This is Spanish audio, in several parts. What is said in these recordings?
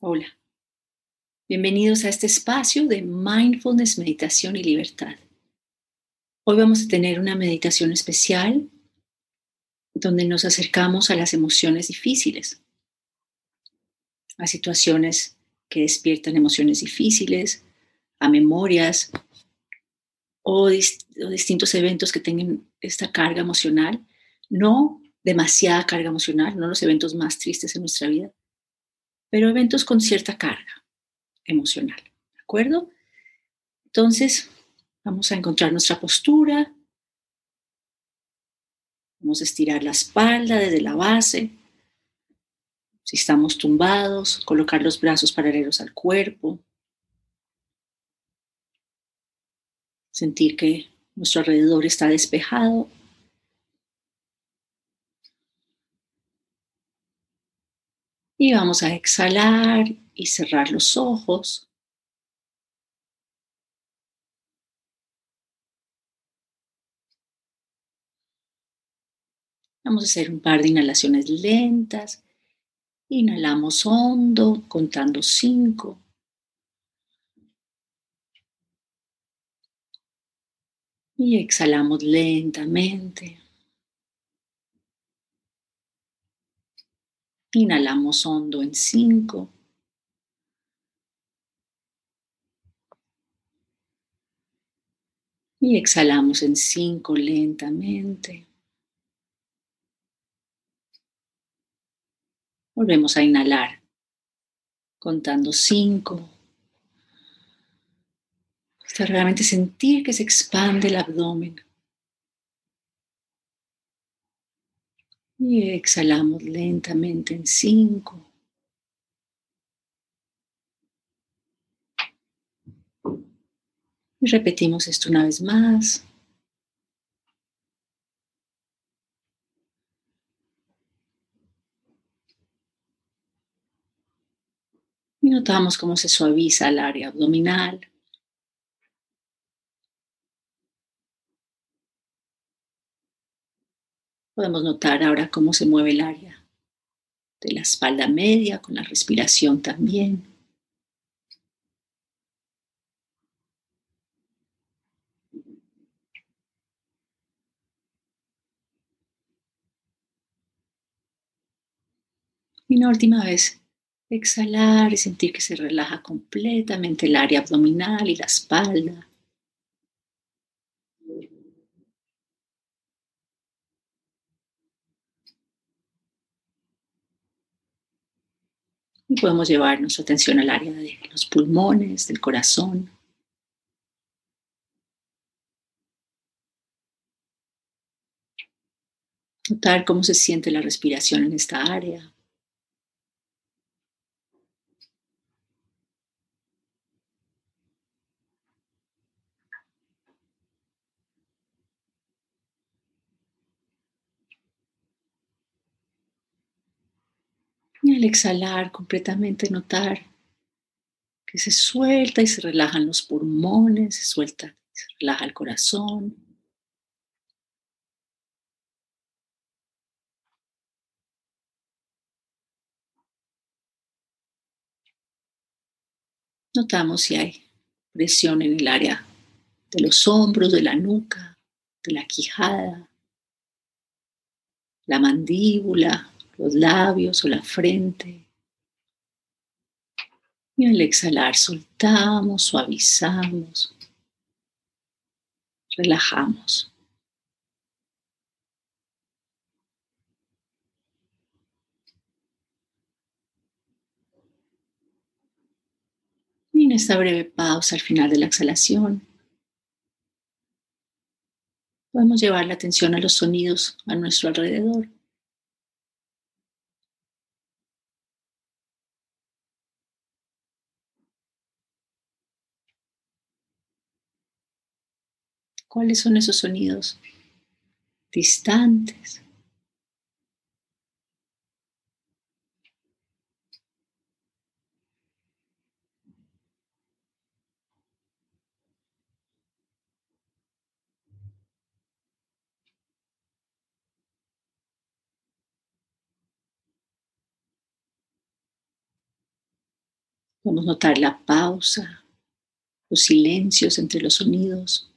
Hola. Bienvenidos a este espacio de mindfulness, meditación y libertad. Hoy vamos a tener una meditación especial donde nos acercamos a las emociones difíciles, a situaciones que despiertan emociones difíciles, a memorias o, distintos eventos que tengan esta carga emocional, no demasiada carga emocional, no los eventos más tristes en nuestra vida, pero eventos con cierta carga emocional, ¿de acuerdo? Entonces, vamos a encontrar nuestra postura, vamos a estirar la espalda desde la base, si estamos tumbados, colocar los brazos paralelos al cuerpo, sentir que nuestro alrededor está despejado Y vamos a exhalar y cerrar los ojos. Vamos a hacer un par de inhalaciones lentas. Inhalamos hondo, contando cinco. Y exhalamos lentamente. Inhalamos hondo en cinco. Y exhalamos en cinco lentamente. Volvemos a inhalar, contando cinco. Hasta realmente sentir que se expande el abdomen. Y exhalamos lentamente en cinco. Y repetimos esto una vez más. Y notamos cómo se suaviza el área abdominal. Podemos notar ahora cómo se mueve el área de la espalda media con la respiración también. Y una última vez, exhalar y sentir que se relaja completamente el área abdominal y la espalda. Y podemos llevar nuestra atención al área de los pulmones, del corazón. Notar cómo se siente la respiración en esta área. Al exhalar completamente notar que se suelta y se relajan los pulmones, se suelta y se relaja el corazón. Notamos si hay presión en el área de los hombros, de la nuca, de la quijada, la mandíbula, los labios o la frente. Y al exhalar soltamos, suavizamos, relajamos. Y en esta breve pausa al final de la exhalación, podemos llevar la atención a los sonidos a nuestro alrededor. ¿Cuáles son esos sonidos distantes? Podemos notar la pausa, los silencios entre los sonidos.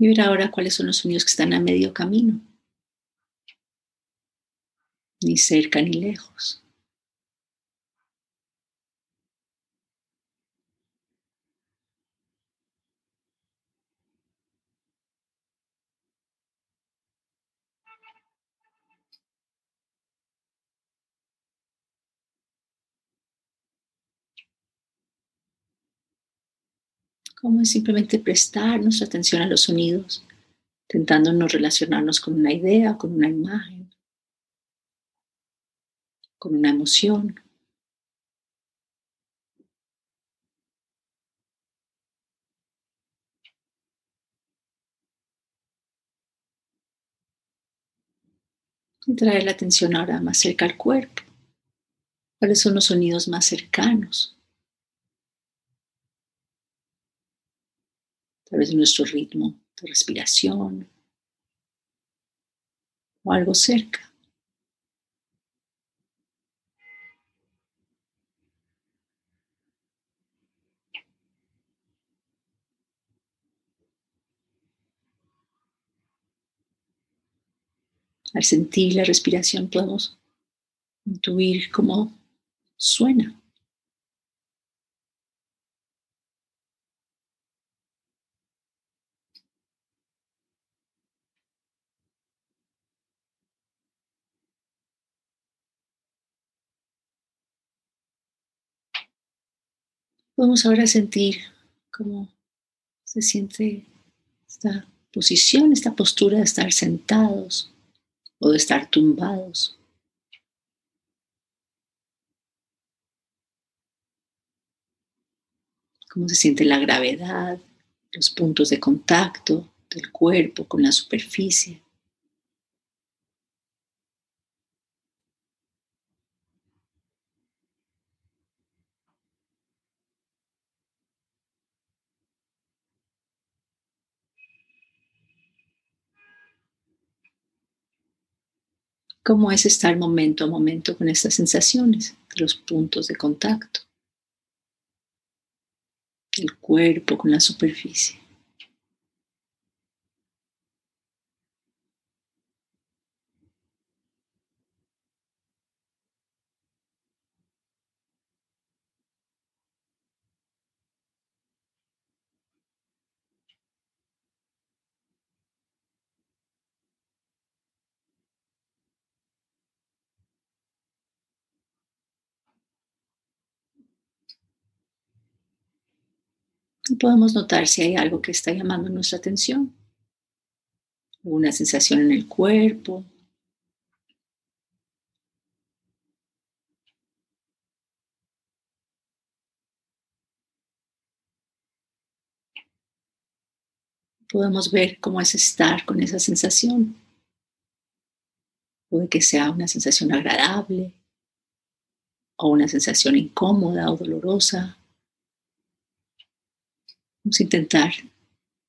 Y ver ahora cuáles son los sonidos que están a medio camino, ni cerca ni lejos. Como es simplemente prestar nuestra atención a los sonidos, intentándonos relacionarnos con una idea, con una imagen, con una emoción. Y traer la atención ahora más cerca al cuerpo. ¿Cuáles son los sonidos más cercanos? Tal vez nuestro ritmo de respiración o algo cerca. Al sentir la respiración podemos intuir cómo suena. Podemos ahora sentir cómo se siente esta posición, esta postura de estar sentados o de estar tumbados. Cómo se siente la gravedad, los puntos de contacto del cuerpo con la superficie. Cómo es estar momento a momento con estas sensaciones, los puntos de contacto, el cuerpo con la superficie. Podemos notar si hay algo que está llamando nuestra atención. Una sensación en el cuerpo. Podemos ver cómo es estar con esa sensación. Puede que sea una sensación agradable o una sensación incómoda o dolorosa Vamos a intentar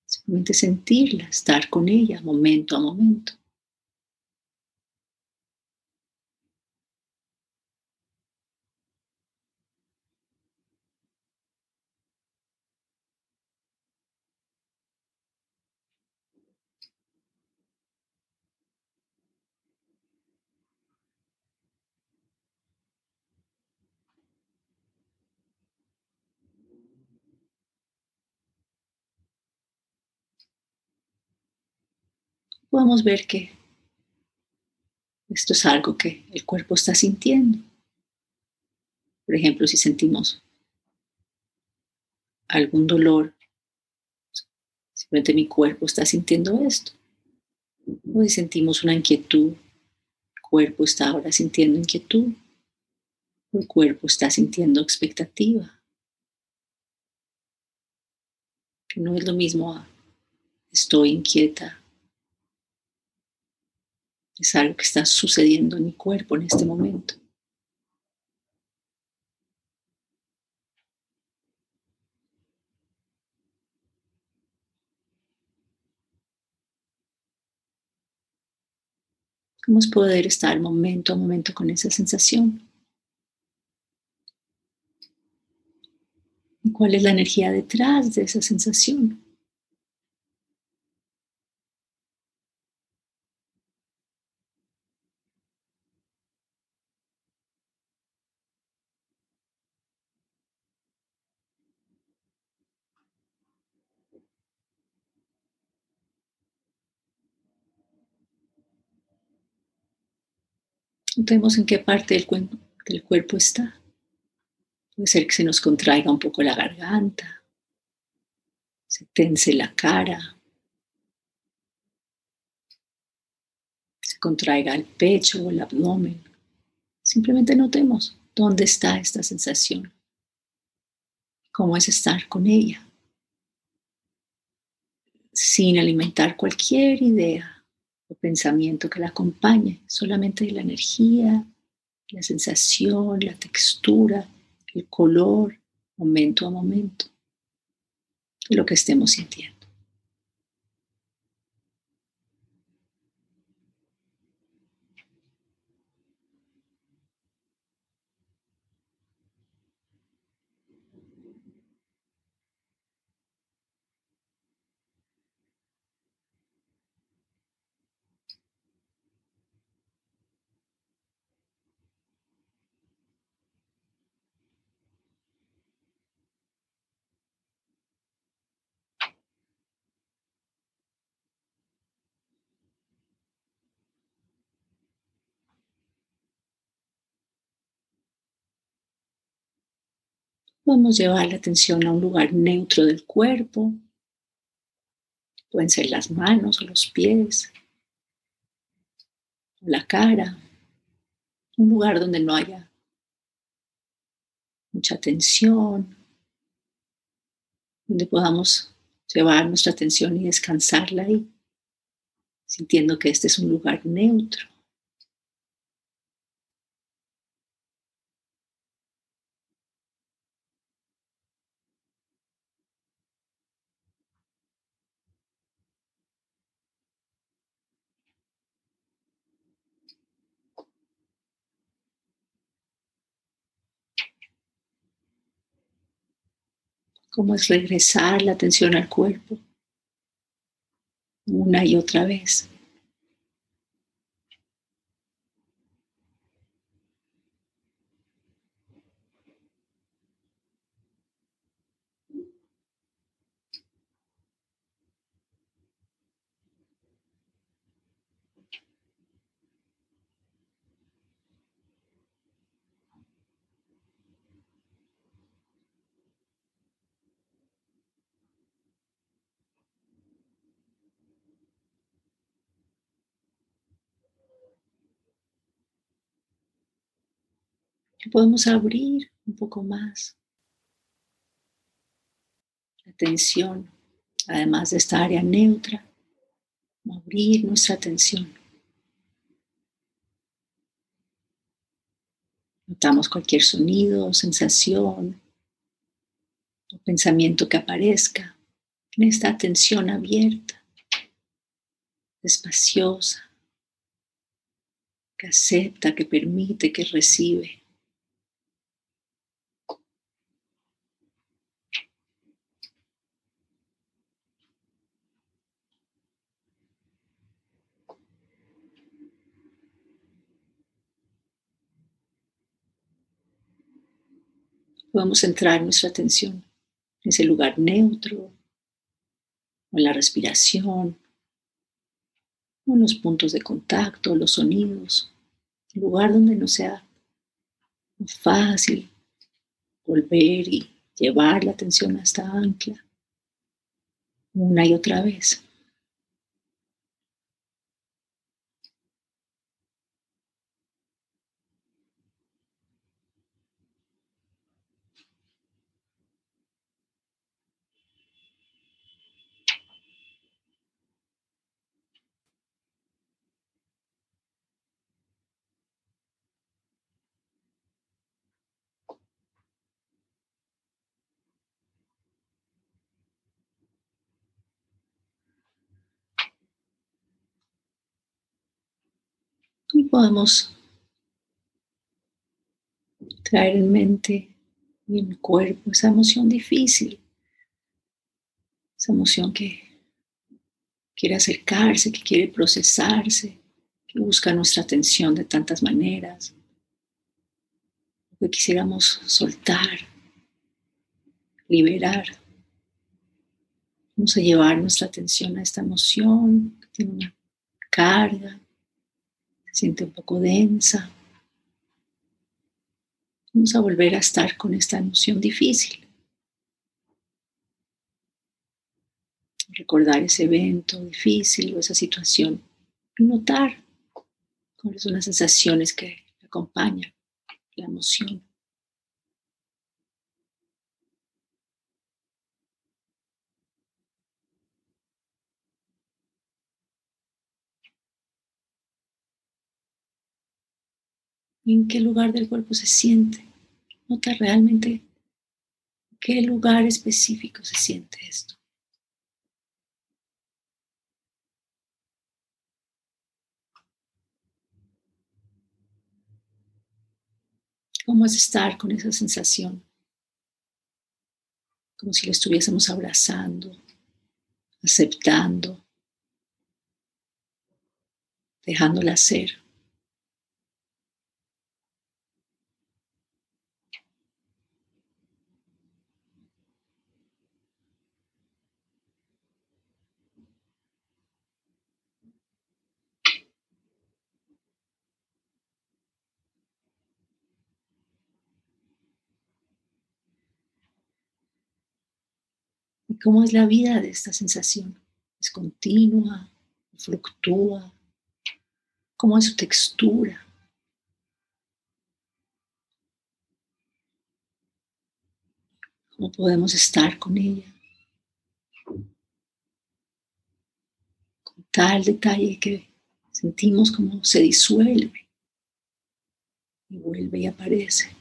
simplemente sentirla, estar con ella momento a momento. Podemos ver que esto es algo que el cuerpo está sintiendo. Por ejemplo, si sentimos algún dolor, simplemente mi cuerpo está sintiendo esto. O si sentimos una inquietud, el cuerpo está ahora sintiendo inquietud. El cuerpo está sintiendo expectativa. No es lo mismo estoy inquieta es algo que está sucediendo en mi cuerpo en este momento. ¿Cómo es poder estar momento a momento con esa sensación? ¿Y cuál es la energía detrás de esa sensación? Notemos en qué parte del cuerpo, está. Puede ser que se nos contraiga un poco la garganta, se tense la cara, se contraiga el pecho o el abdomen. Simplemente notemos dónde está esta sensación, cómo es estar con ella, sin alimentar cualquier idea pensamiento que la acompañe, solamente la energía, la sensación, la textura, el color, momento a momento, de lo que estemos sintiendo. Vamos a llevar la atención a un lugar neutro del cuerpo. Pueden ser las manos o los pies, la cara. Un lugar donde no haya mucha tensión, donde podamos llevar nuestra atención y descansarla ahí, sintiendo que este es un lugar neutro. Cómo es regresar la atención al cuerpo una y otra vez. Podemos abrir un poco más la atención, además de esta área neutra, abrir nuestra atención. Notamos cualquier sonido, sensación o pensamiento que aparezca en esta atención abierta, espaciosa, que acepta, que permite, que recibe. Podemos centrar nuestra atención en ese lugar neutro, o en la respiración, o en los puntos de contacto, los sonidos, un lugar donde no sea fácil volver y llevar la atención a esta ancla una y otra vez. Podemos traer en mente y en cuerpo esa emoción difícil, esa emoción que quiere acercarse, que quiere procesarse, que busca nuestra atención de tantas maneras, que quisiéramos soltar, liberar. Vamos a llevar nuestra atención a esta emoción que tiene una carga, siente un poco densa. Vamos a volver a estar con esta emoción difícil. Recordar ese evento difícil o esa situación y notar cuáles son las sensaciones que acompañan la emoción. En qué lugar del cuerpo se siente. Nota realmente en qué lugar específico se siente esto. ¿Cómo es estar con esa sensación? Como si lo estuviésemos abrazando, aceptando, dejándola ser. Cómo es la vida de esta sensación. ¿Es continua? ¿Fluctúa? ¿Cómo es su textura? ¿Cómo podemos estar con ella? Con tal detalle que sentimos como se disuelve y vuelve y aparece.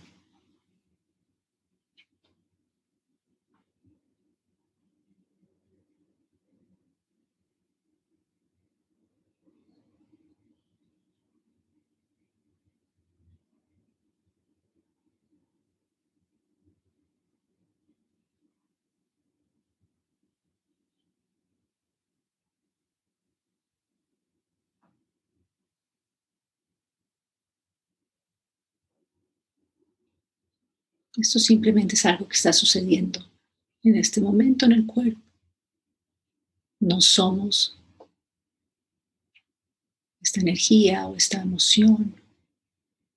Esto simplemente es algo que está sucediendo en este momento en el cuerpo. No somos esta energía o esta emoción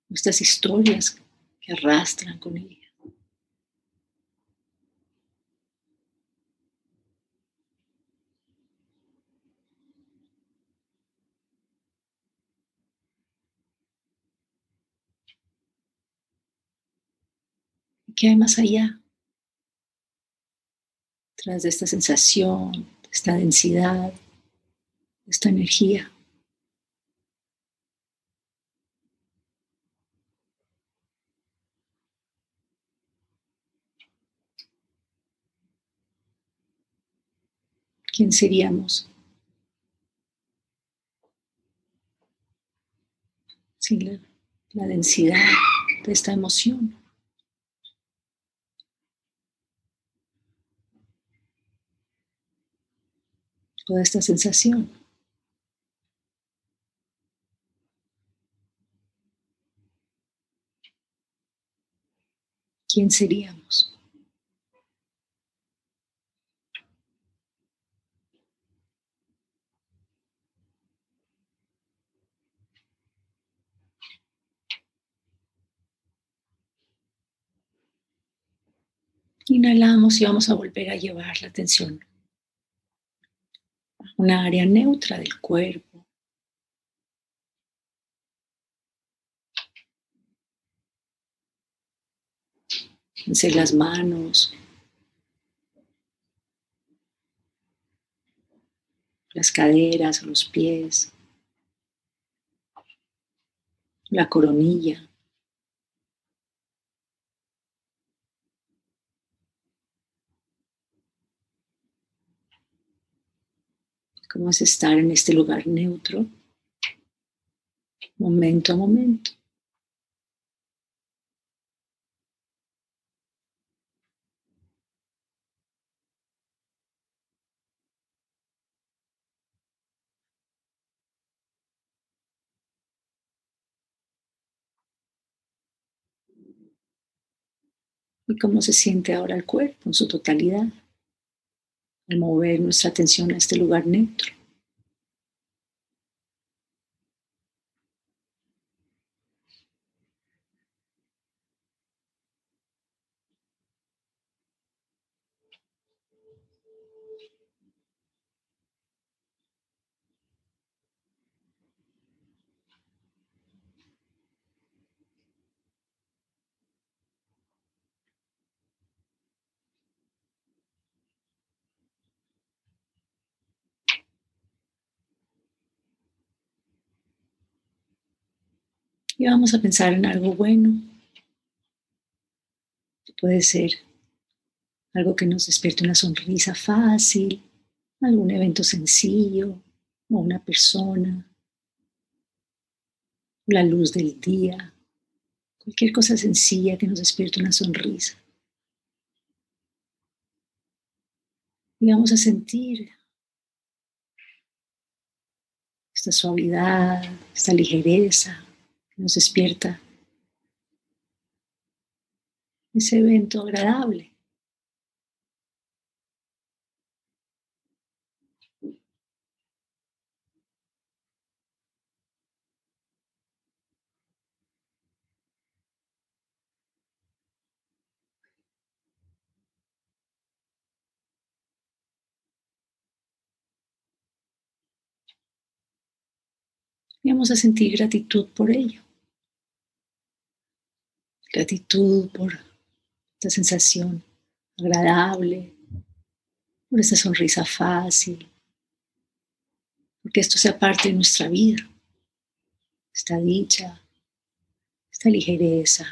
o estas historias que arrastran con ella. ¿Qué hay más allá? Tras de esta sensación, esta densidad, de esta energía. ¿Quién seríamos? Sin la densidad de esta emoción. Toda esta sensación. ¿Quién seríamos? Inhalamos y vamos a volver a llevar la atención una área neutra del cuerpo. en las manos, las caderas, los pies, la coronilla. Cómo es estar en este lugar neutro. momento a momento. y cómo se siente ahora el cuerpo en su totalidad mover nuestra atención a este lugar neutro. Y vamos a pensar en algo bueno. Puede ser algo que nos despierte una sonrisa fácil, algún evento sencillo o una persona, la luz del día, cualquier cosa sencilla que nos despierte una sonrisa. Y vamos a sentir esta suavidad, esta ligereza nos despierta ese evento agradable. Vamos a sentir gratitud por ello. Gratitud por esta sensación agradable, por esta sonrisa fácil, porque esto sea parte de nuestra vida, esta dicha, esta ligereza,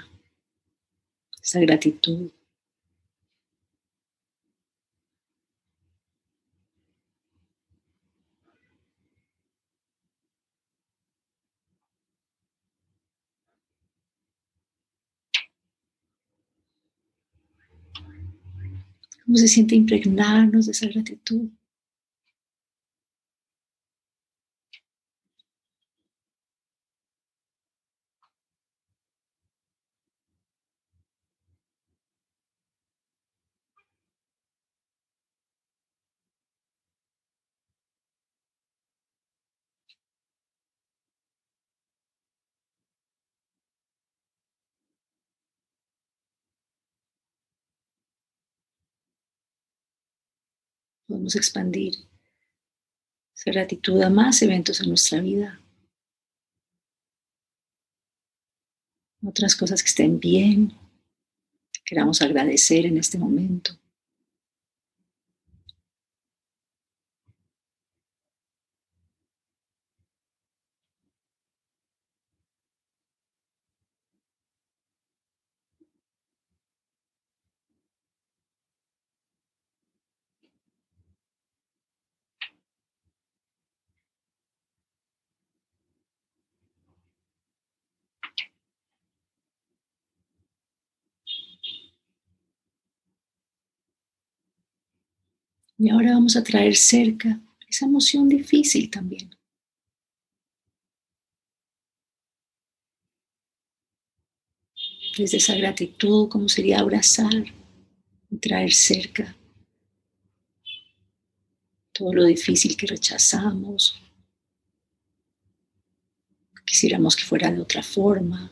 esta gratitud. Cómo se siente impregnarnos de esa gratitud. Podemos expandir esa gratitud a más eventos en nuestra vida. Otras cosas que estén bien, queramos agradecer en este momento. Y ahora vamos a traer cerca esa emoción difícil también. Desde esa gratitud, como sería abrazar y traer cerca todo lo difícil que rechazamos, quisiéramos que fuera de otra forma.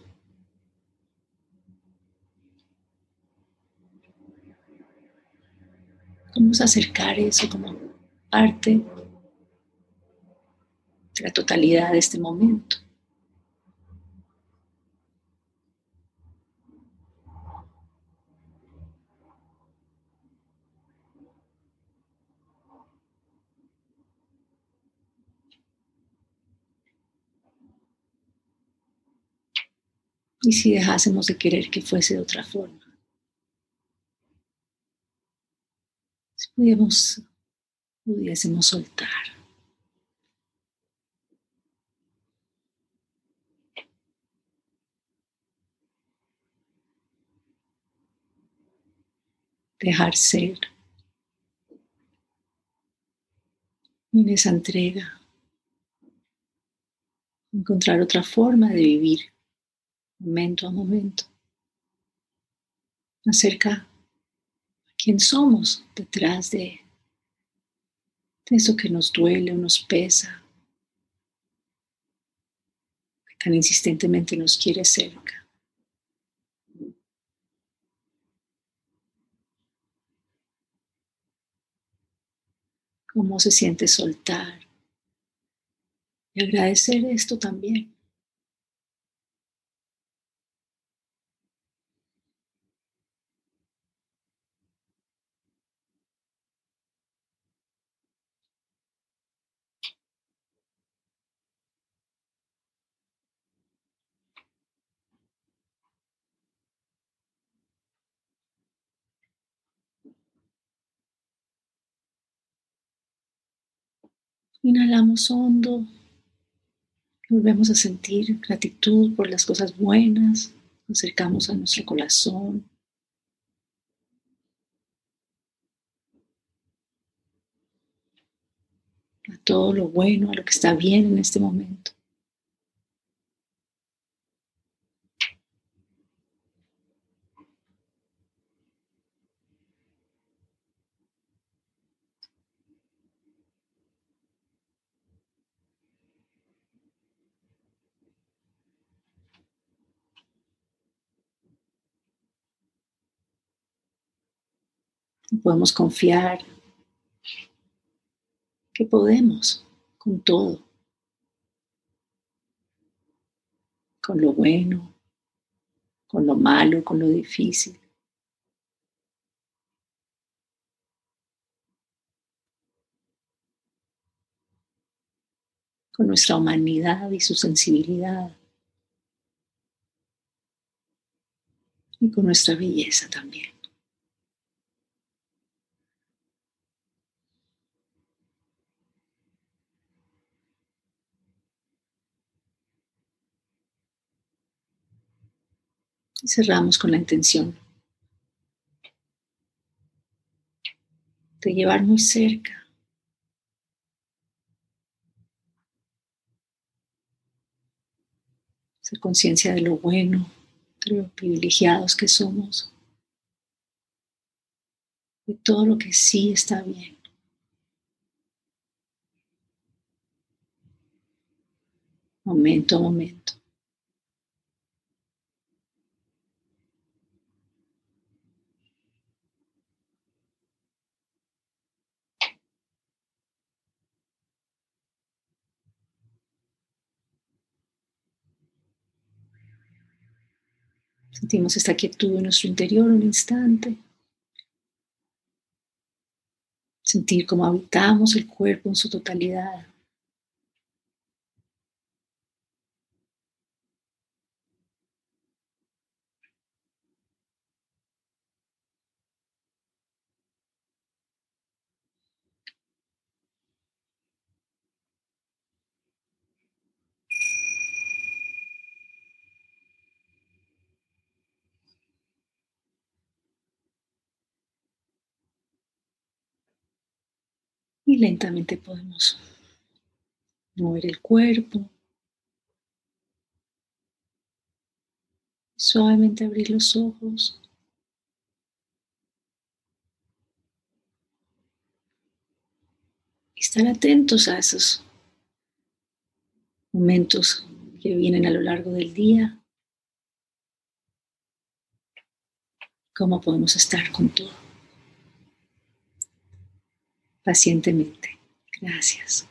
Vamos a acercar eso como parte de la totalidad de este momento. Y si dejásemos de querer que fuese de otra forma. pudiéramos, pudiésemos soltar. Dejar ser. En esa entrega, encontrar otra forma de vivir, momento a momento, acerca quién somos detrás de, eso que nos duele o nos pesa, que tan insistentemente nos quiere cerca. cómo se siente soltar y agradecer esto también. Inhalamos hondo. Volvemos a sentir gratitud por las cosas buenas. Acercamos a nuestro corazón. A todo lo bueno, a lo que está bien en este momento. Podemos confiar que podemos con todo, con lo bueno, con lo malo, con lo difícil. con nuestra humanidad y su sensibilidad. Y con nuestra belleza también. Y cerramos con la intención de llevar muy cerca ser conciencia de lo bueno, de lo privilegiados que somos, de todo lo que sí está bien. Momento a momento. Sentimos esta quietud en nuestro interior un instante. Sentir cómo habitamos el cuerpo en su totalidad. Y lentamente podemos mover el cuerpo. Suavemente abrir los ojos. Estar atentos a esos momentos que vienen a lo largo del día. Cómo podemos estar con todo pacientemente. Gracias.